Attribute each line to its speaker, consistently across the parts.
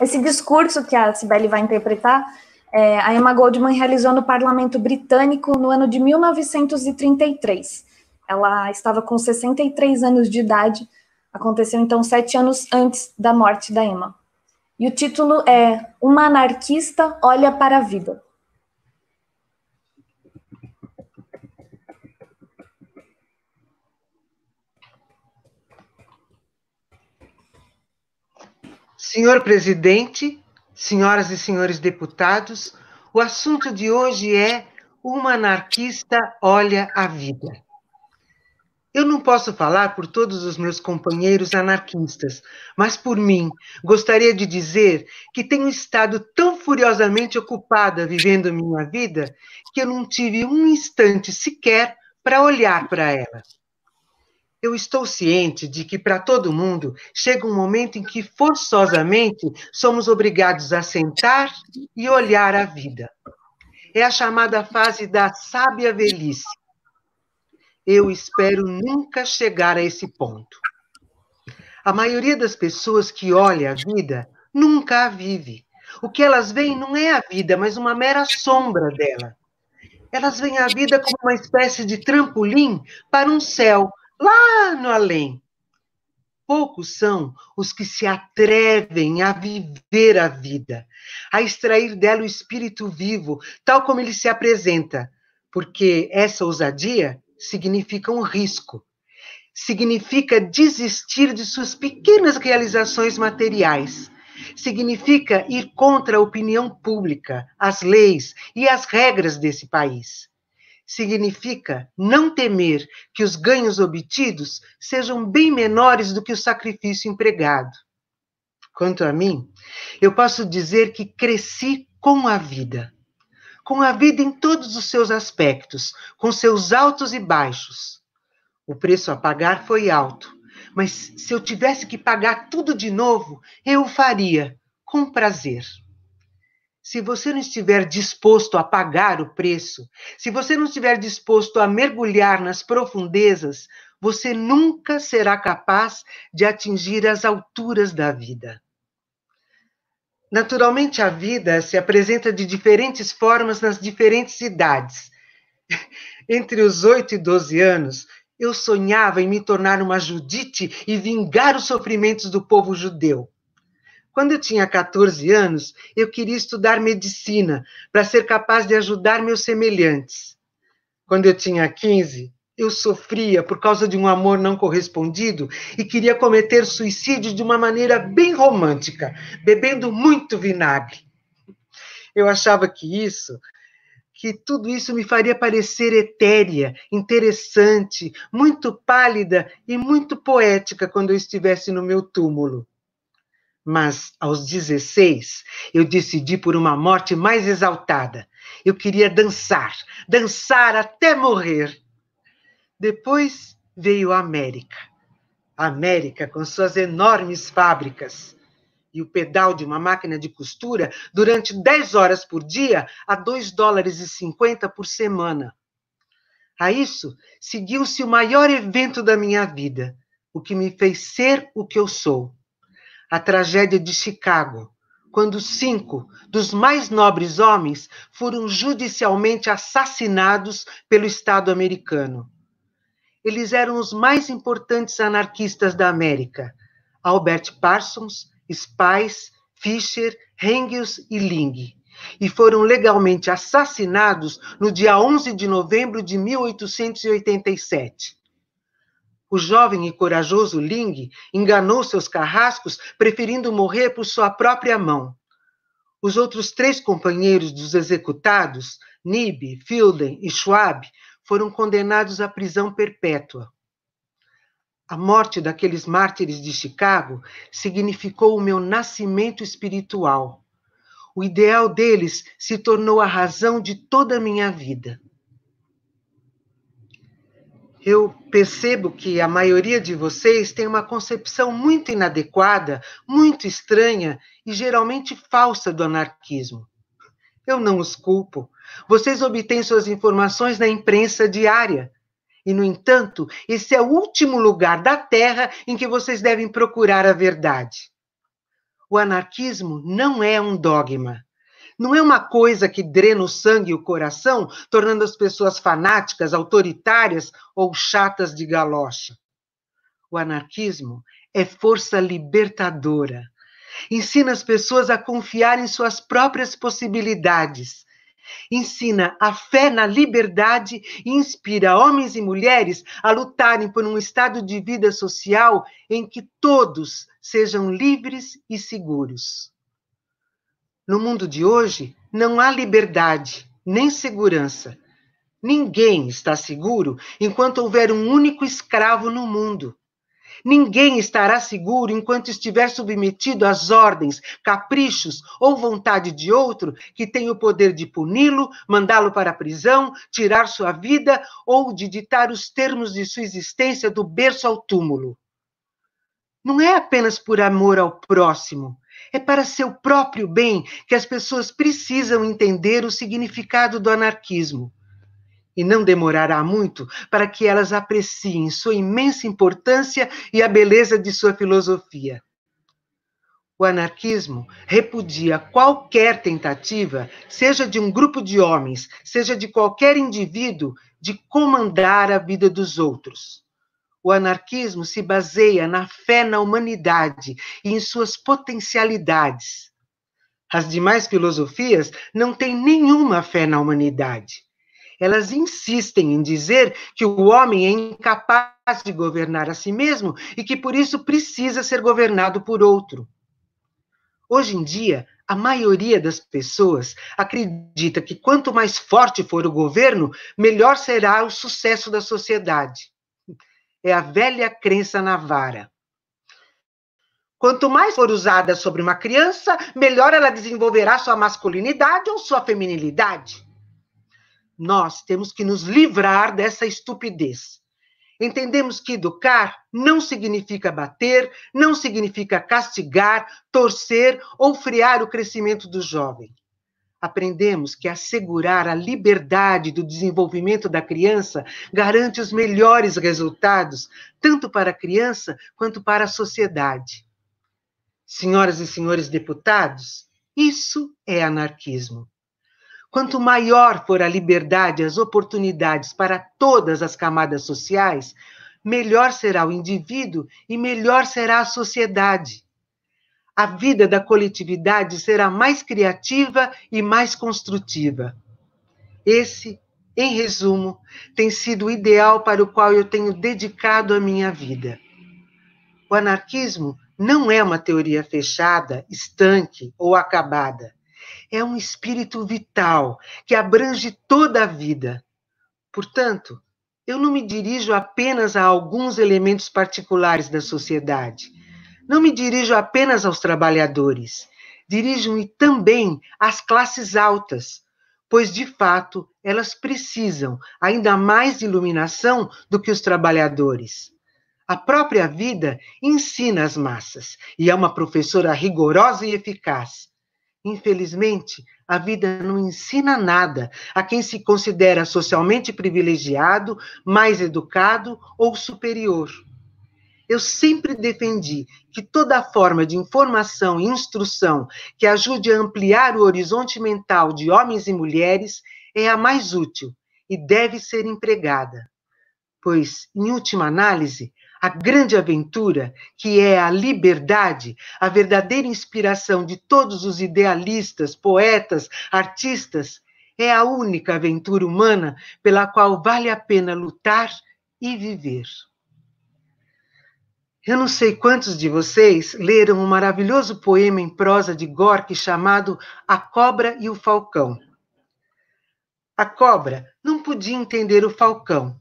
Speaker 1: Esse discurso que a Cibele vai interpretar, é, a Emma Goldman realizou no parlamento britânico no ano de 1933. Ela estava com 63 anos de idade, aconteceu então sete anos antes da morte da Emma. E o título é Uma anarquista olha para a vida.
Speaker 2: Senhor presidente, senhoras e senhores deputados, o assunto de hoje é Uma anarquista olha a vida. Eu não posso falar por todos os meus companheiros anarquistas, mas por mim, gostaria de dizer que tenho estado tão furiosamente ocupada vivendo minha vida que eu não tive um instante sequer para olhar para ela. Eu estou ciente de que para todo mundo chega um momento em que forçosamente somos obrigados a sentar e olhar a vida. É a chamada fase da sábia velhice. Eu espero nunca chegar a esse ponto. A maioria das pessoas que olha a vida nunca a vive. O que elas veem não é a vida, mas uma mera sombra dela. Elas veem a vida como uma espécie de trampolim para um céu lá no além. Poucos são os que se atrevem a viver a vida, a extrair dela o espírito vivo, tal como ele se apresenta, porque essa ousadia significa um risco, significa desistir de suas pequenas realizações materiais, significa ir contra a opinião pública, as leis e as regras desse país significa não temer que os ganhos obtidos sejam bem menores do que o sacrifício empregado. Quanto a mim, eu posso dizer que cresci com a vida. Com a vida em todos os seus aspectos, com seus altos e baixos. O preço a pagar foi alto, mas se eu tivesse que pagar tudo de novo, eu o faria, com prazer. Se você não estiver disposto a pagar o preço, se você não estiver disposto a mergulhar nas profundezas, você nunca será capaz de atingir as alturas da vida. Naturalmente, a vida se apresenta de diferentes formas nas diferentes idades. Entre os 8 e 12 anos, eu sonhava em me tornar uma Judite e vingar os sofrimentos do povo judeu. Quando eu tinha 14 anos, eu queria estudar medicina para ser capaz de ajudar meus semelhantes. Quando eu tinha 15, eu sofria por causa de um amor não correspondido e queria cometer suicídio de uma maneira bem romântica, bebendo muito vinagre. Eu achava que isso, que tudo isso me faria parecer etérea, interessante, muito pálida e muito poética quando eu estivesse no meu túmulo. Mas aos 16, eu decidi por uma morte mais exaltada. Eu queria dançar, dançar até morrer. Depois veio a América. A América com suas enormes fábricas e o pedal de uma máquina de costura durante 10 horas por dia a 2 dólares e 50 por semana. A isso seguiu-se o maior evento da minha vida, o que me fez ser o que eu sou a tragédia de Chicago, quando cinco dos mais nobres homens foram judicialmente assassinados pelo Estado americano. Eles eram os mais importantes anarquistas da América: Albert Parsons, Spies, Fisher, Engels e Ling. E foram legalmente assassinados no dia 11 de novembro de 1887. O jovem e corajoso Ling enganou seus carrascos, preferindo morrer por sua própria mão. Os outros três companheiros dos executados, Nib, Fielden e Schwab, foram condenados à prisão perpétua. A morte daqueles mártires de Chicago significou o meu nascimento espiritual. O ideal deles se tornou a razão de toda a minha vida eu percebo que a maioria de vocês tem uma concepção muito inadequada, muito estranha e geralmente falsa do anarquismo. Eu não os culpo. Vocês obtêm suas informações na imprensa diária. E, no entanto, esse é o último lugar da Terra em que vocês devem procurar a verdade. O anarquismo não é um dogma. Não é uma coisa que drena o sangue e o coração, tornando as pessoas fanáticas, autoritárias ou chatas de galocha. O anarquismo é força libertadora. Ensina as pessoas a confiar em suas próprias possibilidades. Ensina a fé na liberdade e inspira homens e mulheres a lutarem por um estado de vida social em que todos sejam livres e seguros. No mundo de hoje, não há liberdade nem segurança. Ninguém está seguro enquanto houver um único escravo no mundo. Ninguém estará seguro enquanto estiver submetido às ordens, caprichos ou vontade de outro que tem o poder de puni-lo, mandá-lo para a prisão, tirar sua vida ou de ditar os termos de sua existência do berço ao túmulo. Não é apenas por amor ao próximo, é para seu próprio bem que as pessoas precisam entender o significado do anarquismo e não demorará muito para que elas apreciem sua imensa importância e a beleza de sua filosofia. O anarquismo repudia qualquer tentativa, seja de um grupo de homens, seja de qualquer indivíduo, de comandar a vida dos outros. O anarquismo se baseia na fé na humanidade e em suas potencialidades. As demais filosofias não têm nenhuma fé na humanidade elas insistem em dizer que o homem é incapaz de governar a si mesmo e que por isso precisa ser governado por outro. Hoje em dia, a maioria das pessoas acredita que quanto mais forte for o governo, melhor será o sucesso da sociedade. É a velha crença na vara. Quanto mais for usada sobre uma criança, melhor ela desenvolverá sua masculinidade ou sua feminilidade. Nós temos que nos livrar dessa estupidez. Entendemos que educar não significa bater, não significa castigar, torcer ou frear o crescimento do jovem. Aprendemos que assegurar a liberdade do desenvolvimento da criança garante os melhores resultados, tanto para a criança quanto para a sociedade. Senhoras e senhores deputados, isso é anarquismo. Quanto maior for a liberdade e as oportunidades para todas as camadas sociais, melhor será o indivíduo e melhor será a sociedade. A vida da coletividade será mais criativa e mais construtiva. Esse, em resumo, tem sido o ideal para o qual eu tenho dedicado a minha vida. O anarquismo não é uma teoria fechada, estanque ou acabada é um espírito vital que abrange toda a vida. Portanto, eu não me dirijo apenas a alguns elementos particulares da sociedade. Não me dirijo apenas aos trabalhadores. Dirijo-me também às classes altas, pois, de fato, elas precisam ainda mais de iluminação do que os trabalhadores. A própria vida ensina as massas e é uma professora rigorosa e eficaz. Infelizmente, a vida não ensina nada a quem se considera socialmente privilegiado, mais educado ou superior. Eu sempre defendi que toda forma de informação e instrução que ajude a ampliar o horizonte mental de homens e mulheres é a mais útil e deve ser empregada. Pois, em última análise, a grande aventura, que é a liberdade, a verdadeira inspiração de todos os idealistas, poetas, artistas, é a única aventura humana pela qual vale a pena lutar e viver. Eu não sei quantos de vocês leram um maravilhoso poema em prosa de Gorky chamado A Cobra e o Falcão. A cobra não podia entender o falcão,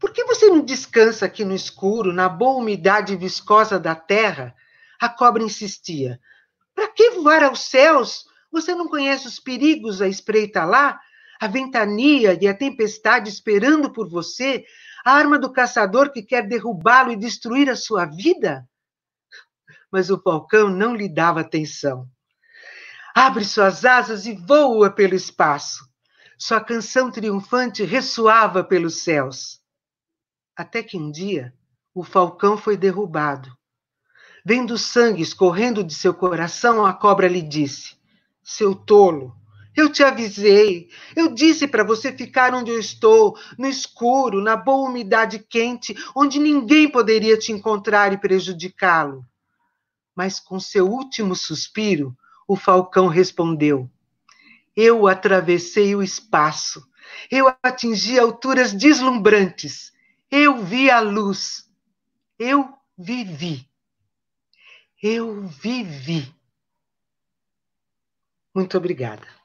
Speaker 2: por que você não descansa aqui no escuro, na boa umidade viscosa da terra? A cobra insistia. Para que voar aos céus? Você não conhece os perigos à espreita lá? A ventania e a tempestade esperando por você? A arma do caçador que quer derrubá-lo e destruir a sua vida? Mas o falcão não lhe dava atenção. Abre suas asas e voa pelo espaço. Sua canção triunfante ressoava pelos céus até que um dia o falcão foi derrubado. Vendo sangue escorrendo de seu coração, a cobra lhe disse: Seu tolo, eu te avisei. Eu disse para você ficar onde eu estou, no escuro, na boa umidade quente, onde ninguém poderia te encontrar e prejudicá-lo. Mas com seu último suspiro, o falcão respondeu: Eu atravessei o espaço. Eu atingi alturas deslumbrantes. Eu vi a luz. Eu vivi. Eu vivi. Muito obrigada.